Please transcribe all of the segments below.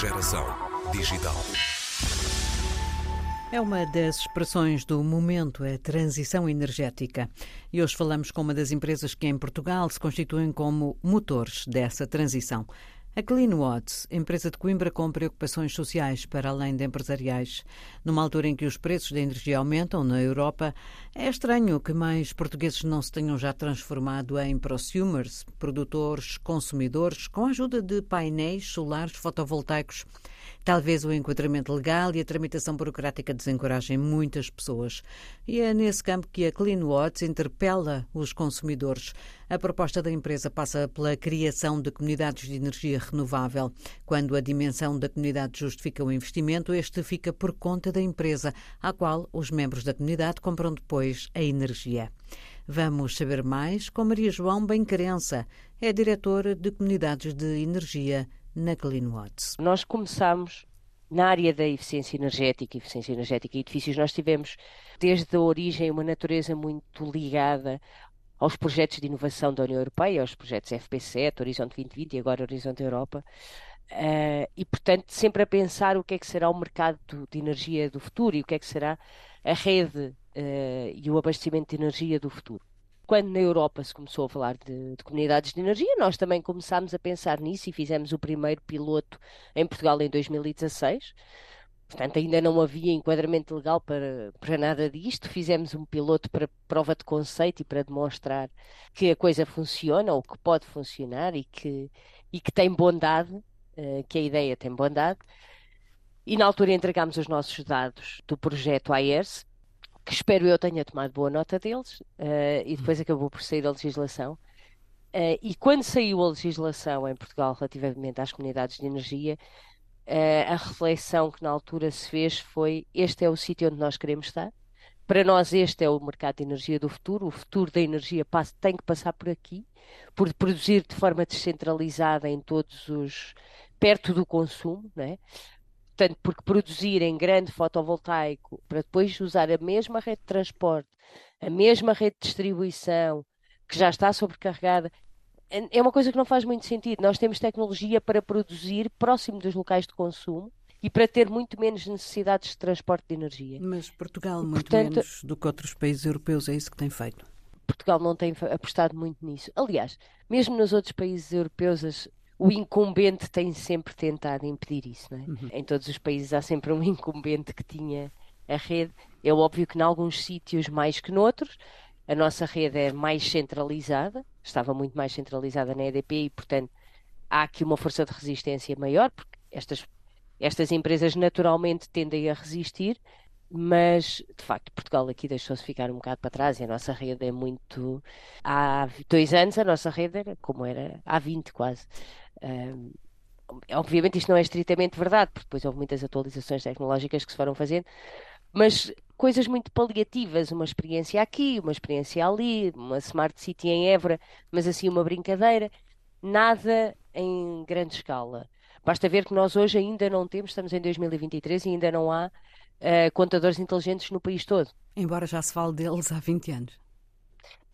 Geração digital. É uma das expressões do momento, a transição energética. E hoje falamos com uma das empresas que em Portugal se constituem como motores dessa transição. A CleanWatts, empresa de Coimbra com preocupações sociais para além de empresariais. Numa altura em que os preços da energia aumentam na Europa, é estranho que mais portugueses não se tenham já transformado em prosumers, produtores, consumidores, com a ajuda de painéis solares fotovoltaicos. Talvez o enquadramento legal e a tramitação burocrática desencorajem muitas pessoas. E é nesse campo que a CleanWatts interpela os consumidores. A proposta da empresa passa pela criação de comunidades de energia renovável. Quando a dimensão da comunidade justifica o investimento, este fica por conta da empresa, à qual os membros da comunidade compram depois a energia. Vamos saber mais com Maria João Benquerença, é diretora de comunidades de energia na CleanWatts. Nós começamos na área da eficiência energética, eficiência energética e edifícios, nós tivemos desde a origem uma natureza muito ligada aos projetos de inovação da União Europeia, aos projetos FP7, Horizonte 2020 e agora Horizonte Europa. Uh, e, portanto, sempre a pensar o que é que será o mercado de energia do futuro e o que é que será a rede uh, e o abastecimento de energia do futuro quando na Europa se começou a falar de, de, comunidades de energia, nós também começámos a pensar nisso e fizemos o primeiro piloto em Portugal em 2016. Portanto, ainda não havia enquadramento legal para, para nada disto. Fizemos um piloto para prova de conceito e para demonstrar que a coisa funciona ou que pode funcionar e que, e que tem bondade, uh, que a ideia tem bondade. E na altura entregámos os nossos dados do projeto AERS, que espero eu tenha tomado boa nota deles, uh, e depois acabou por sair a legislação. Uh, e quando saiu a legislação em Portugal relativamente às comunidades de energia, uh, a reflexão que na altura se fez foi: este é o sítio onde nós queremos estar. Para nós, este é o mercado de energia do futuro. O futuro da energia passa, tem que passar por aqui, por produzir de forma descentralizada em todos os. perto do consumo, não é? Portanto, porque produzir em grande fotovoltaico para depois usar a mesma rede de transporte, a mesma rede de distribuição, que já está sobrecarregada, é, uma coisa que não faz muito sentido. Nós temos tecnologia para produzir próximo dos locais de consumo e para ter muito menos necessidades de transporte de energia. Mas Portugal, muito Portanto, menos do que outros países europeus, é isso que tem feito? Portugal não tem apostado muito nisso. Aliás, mesmo nos outros países europeus, as, o incumbente tem sempre tentado impedir isso. Não é? Uhum. Em todos os países há sempre um incumbente que tinha a rede. É óbvio que em alguns sítios mais que noutros, a nossa rede é mais centralizada, estava muito mais centralizada na EDP e, portanto, há aqui uma força de resistência maior, porque estas, estas empresas naturalmente tendem a resistir, mas de facto Portugal aqui deixou-se ficar um bocado para trás e a nossa rede é muito. Há dois anos a nossa rede era como era há 20 quase. Um, obviamente isto não é estritamente verdade, porque depois houve muitas atualizações tecnológicas que se foram fazendo, mas coisas muito paliativas, uma experiência aqui, uma experiência ali, uma Smart City em Évora, mas assim uma brincadeira, nada em grande escala. Basta ver que nós hoje ainda não temos, estamos em 2023 e ainda não há uh, contadores inteligentes no país todo. Embora já se fale deles há 20 anos.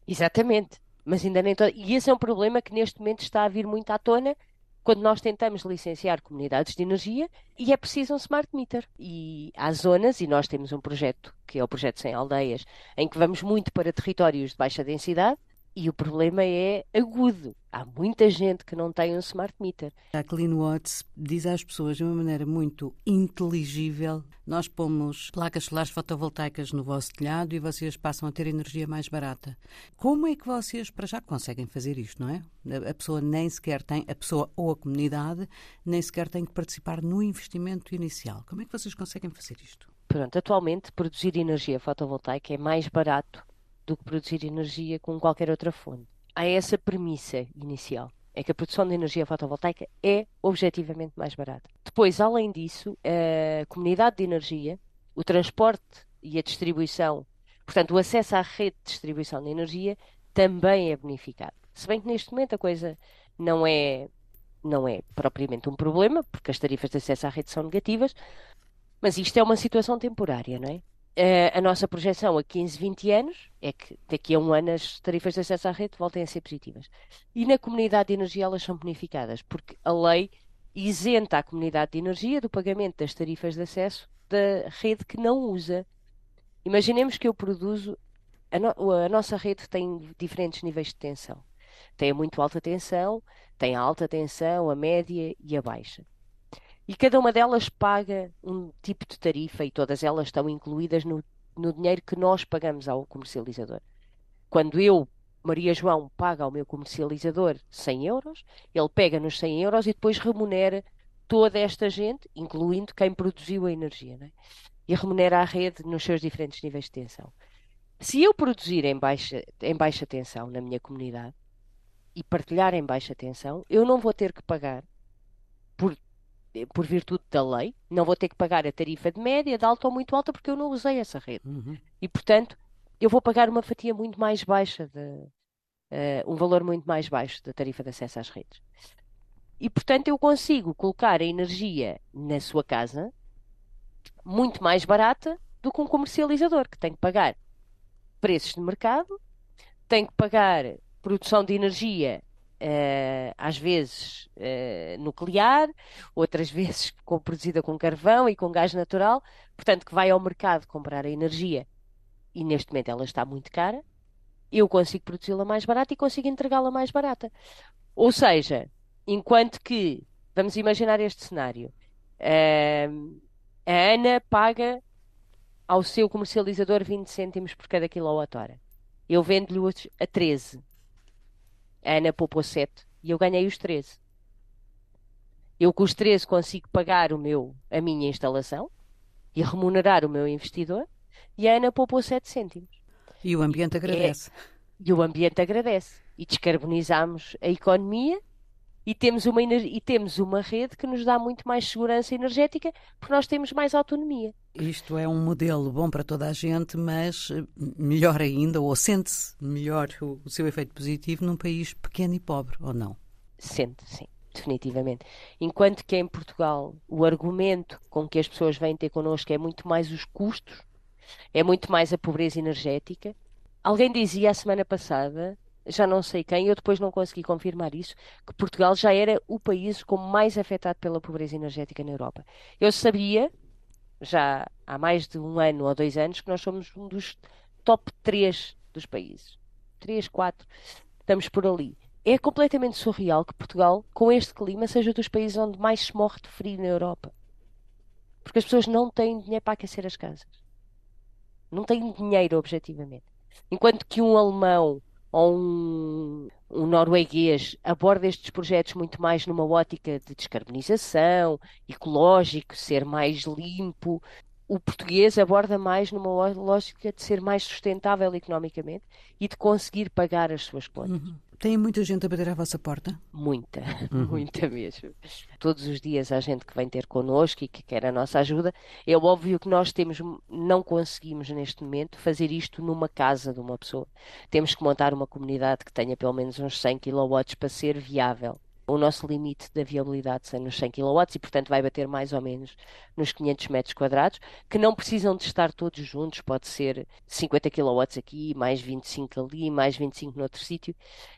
Exatamente, mas ainda nem todo. E esse é um problema que neste momento está a vir muito à tona quando nós tentamos licenciar comunidades de energia e é preciso um smart meter. E há zonas, e nós temos um projeto, que é o projeto Sem Aldeias, em que vamos muito para territórios de baixa densidade, e o problema é agudo. Há muita gente que não tem um smart meter. A CleanWatts diz às pessoas de uma maneira muito inteligível: nós pomos placas solares fotovoltaicas no vosso telhado e vocês passam a ter energia mais barata. Como é que vocês, para já, conseguem fazer isto, não é? A pessoa nem sequer tem, a pessoa ou a comunidade, nem sequer tem que participar no investimento inicial. Como é que vocês conseguem fazer isto? Pronto, atualmente produzir energia fotovoltaica é mais barato do que produzir energia com qualquer outra fonte. Há essa premissa inicial. É que a produção de energia fotovoltaica é objetivamente mais barata. Depois, além disso, a comunidade de energia, o transporte e a distribuição, portanto, o acesso à rede de distribuição de energia também é bonificado. Se bem que neste momento a coisa não é, não é propriamente um problema, porque as tarifas de acesso à rede são negativas, mas isto é uma situação temporária, não é? A nossa projeção a 15, 20 anos é que daqui a um ano as tarifas de acesso à rede voltem a ser positivas. E na comunidade de energia elas são bonificadas, porque a lei isenta a comunidade de energia do pagamento das tarifas de acesso da rede que não usa. Imaginemos que eu produzo. A, no, a nossa rede tem diferentes níveis de tensão. Tem a muito alta tensão, tem a alta tensão, a média e a baixa. E cada uma delas paga um tipo de tarifa e todas elas estão incluídas no, no dinheiro que nós pagamos ao comercializador. Quando eu, Maria João, paga ao meu comercializador 100 euros, ele pega nos 100 euros e depois remunera toda esta gente, incluindo quem produziu a energia, é? e remunera a rede nos seus diferentes níveis de tensão. Se eu produzir em baixa, em baixa tensão na minha comunidade e partilhar em baixa tensão, eu não vou ter que pagar por virtude da lei, não vou ter que pagar a tarifa de média, de alta ou muito alta, porque eu não usei essa rede. Uhum. E, portanto, eu vou pagar uma fatia muito mais baixa, de, uh, um valor muito mais baixo da tarifa de acesso às redes. E, portanto, eu consigo colocar a energia na sua casa muito mais barata do que um comercializador, que tem que pagar preços de mercado, tem que pagar produção de energia, uh, às vezes uh, nuclear, outras vezes produzida com carvão e com gás natural, portanto, que vai ao mercado comprar a energia e neste momento ela está muito cara. Eu consigo produzi-la mais barata e consigo entregá-la mais barata. Ou seja, Enquanto que, vamos imaginar este cenário, uh, a Ana paga ao seu comercializador 20 cêntimos por cada quilowatt-hora. Eu vendo-lhe a 13. A Ana poupou 7 e eu ganhei os 13. Eu com os 13 consigo pagar o meu, a minha instalação e remunerar o meu investidor e a Ana poupou 7 cêntimos. E o ambiente agradece. É, e o ambiente agradece. E descarbonizamos a economia e temos, uma, e temos uma rede que nos dá muito mais segurança energética porque nós temos mais autonomia. Isto é um modelo bom para toda a gente, mas eh, melhor ainda, ou sente-se melhor o, o seu efeito positivo num país pequeno e pobre, ou não? Sente, sim definitivamente. Enquanto que em Portugal o argumento com que as pessoas vêm ter connosco é muito mais os custos, é muito mais a pobreza energética. Alguém dizia a semana passada já não sei quem, eu depois não consegui confirmar isso, que Portugal já era o país como mais afetado pela pobreza energética na Europa. Eu sabia, já há mais de um ano ou dois anos, que nós somos um dos top 3 dos países. 3, 4, estamos por ali. É completamente surreal que Portugal, com este clima, seja dos países onde mais se morre de frio na Europa. Porque as pessoas não têm dinheiro para aquecer as casas. Não têm dinheiro, objetivamente. Enquanto que um alemão ou um, um norueguês aborda estes projetos muito mais numa ótica de descarbonização, ecológico, ser mais limpo. O português aborda mais numa lógica de ser mais sustentável economicamente e de conseguir pagar as suas contas. Uhum. Tem muita gente a bater à vossa porta? Muita, uhum. muita mesmo. Todos os dias há gente que vem ter connosco e que quer a nossa ajuda. É óbvio que nós temos, não conseguimos neste momento fazer isto numa casa de uma pessoa. Temos que montar uma comunidade que tenha pelo menos uns 100 kW para ser viável o nosso limite da viabilidade são nos 100 kW e, portanto, vai bater mais ou menos nos 500 metros quadrados, que não precisam de estar todos juntos, pode ser 50 kW aqui, mais 25 ali, mais 25 noutro sítio,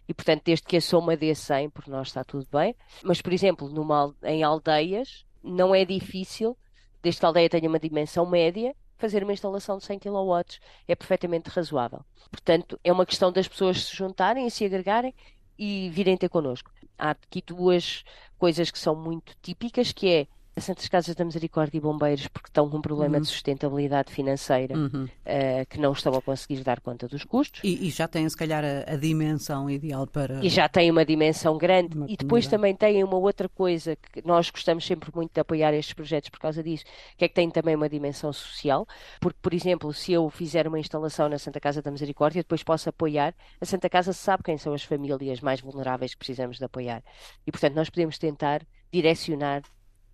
e, portanto, desde que a soma dê 100, por nós está tudo bem. Mas, por exemplo, numa, em aldeias, não é difícil, desde que a aldeia tenha uma dimensão média, fazer uma instalação de 100 kW é perfeitamente razoável. Portanto, é uma questão das pessoas se juntarem e se agregarem e virem ter connosco. Há aqui duas coisas que são muito típicas, que é Santas Casas da Misericórdia e Bombeiros porque estão com um problema uhum. de sustentabilidade financeira uhum. uh, que não estão a conseguir dar conta dos custos. E, e já têm, se calhar, a, a, dimensão ideal para. E já têm uma dimensão grande. Uma e depois também têm uma outra coisa que nós gostamos sempre muito de apoiar estes projetos por causa disso, que é que tem também uma dimensão social. Porque, por exemplo, se eu fizer uma instalação na Santa Casa da Misericórdia, depois posso apoiar, a Santa Casa sabe quem são as famílias mais vulneráveis que precisamos de apoiar. E, portanto, nós podemos tentar direcionar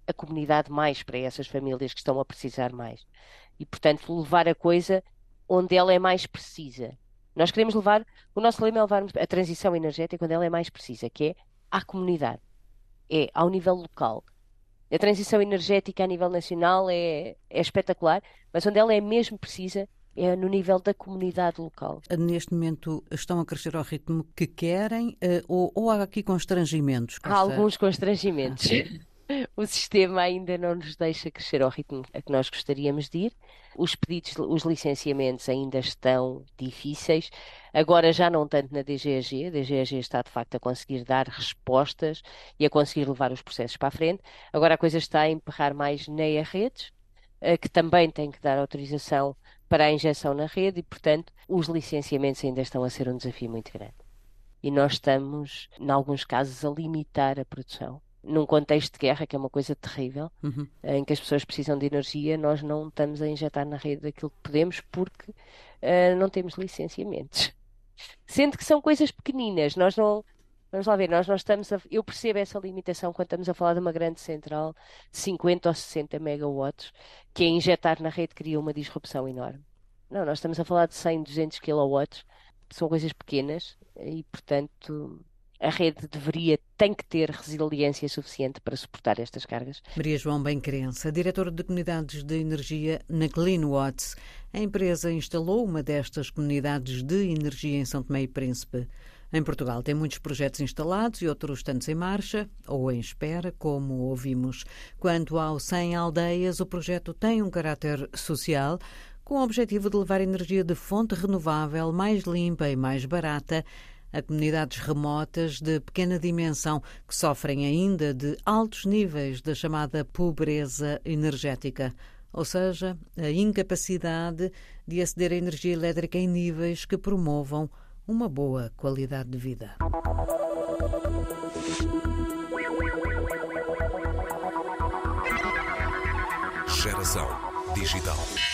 a comunidade mais para essas famílias que estão a precisar mais. E, portanto, levar a coisa onde ela é mais precisa. Nós queremos levar, o nosso lema é levar a transição energética onde ela é mais precisa, que é à comunidade, é ao nível local. A transição energética a nível nacional é, é espetacular, mas onde ela é mesmo precisa é no nível da comunidade local. Neste momento estão a crescer ao ritmo que querem eh, ou, ou há aqui constrangimentos? Há alguns constrangimentos. o sistema ainda não nos deixa crescer ao ritmo a que nós gostaríamos de ir. Os pedidos, os licenciamentos ainda estão difíceis. Agora já não tanto na DGAG. A DGAG está de facto a conseguir dar respostas e a conseguir levar os processos para a frente. Agora a coisa está a emperrar mais na redes, eh, que também tem que dar autorização para a injeção na rede e, portanto, os licenciamentos ainda estão a ser um desafio muito grande. E nós estamos, em alguns casos, a limitar a produção num contexto de guerra, que é uma coisa terrível, uhum. em que as pessoas precisam de energia, nós não estamos a injetar na rede aquilo que podemos porque uh, não temos licenciamentos. Sendo que são coisas pequeninas, nós não. Vamos lá ver, nós não estamos a, Eu percebo essa limitação quando estamos a falar de uma grande central de 50 ou 60 megawatts, que a injetar na rede cria uma disrupção enorme. Não, nós estamos a falar de 100, 200 kilowatts, são coisas pequenas e, portanto, a rede deveria, tem que ter resiliência suficiente para suportar estas cargas. Maria João Bem-Crença, diretora de comunidades de energia na CleanWatts. A empresa instalou uma destas comunidades de energia em São Tomé e Príncipe. Em Portugal tem muitos projetos instalados e outros tantos em marcha ou em espera, como ouvimos. Quanto ao 100 aldeias, o projeto tem um caráter social, com o objetivo de levar energia de fonte renovável mais limpa e mais barata a comunidades remotas de pequena dimensão que sofrem ainda de altos níveis da chamada pobreza energética, ou seja, a incapacidade de aceder à energia elétrica em níveis que promovam uma boa qualidade de vida. Geração Digital.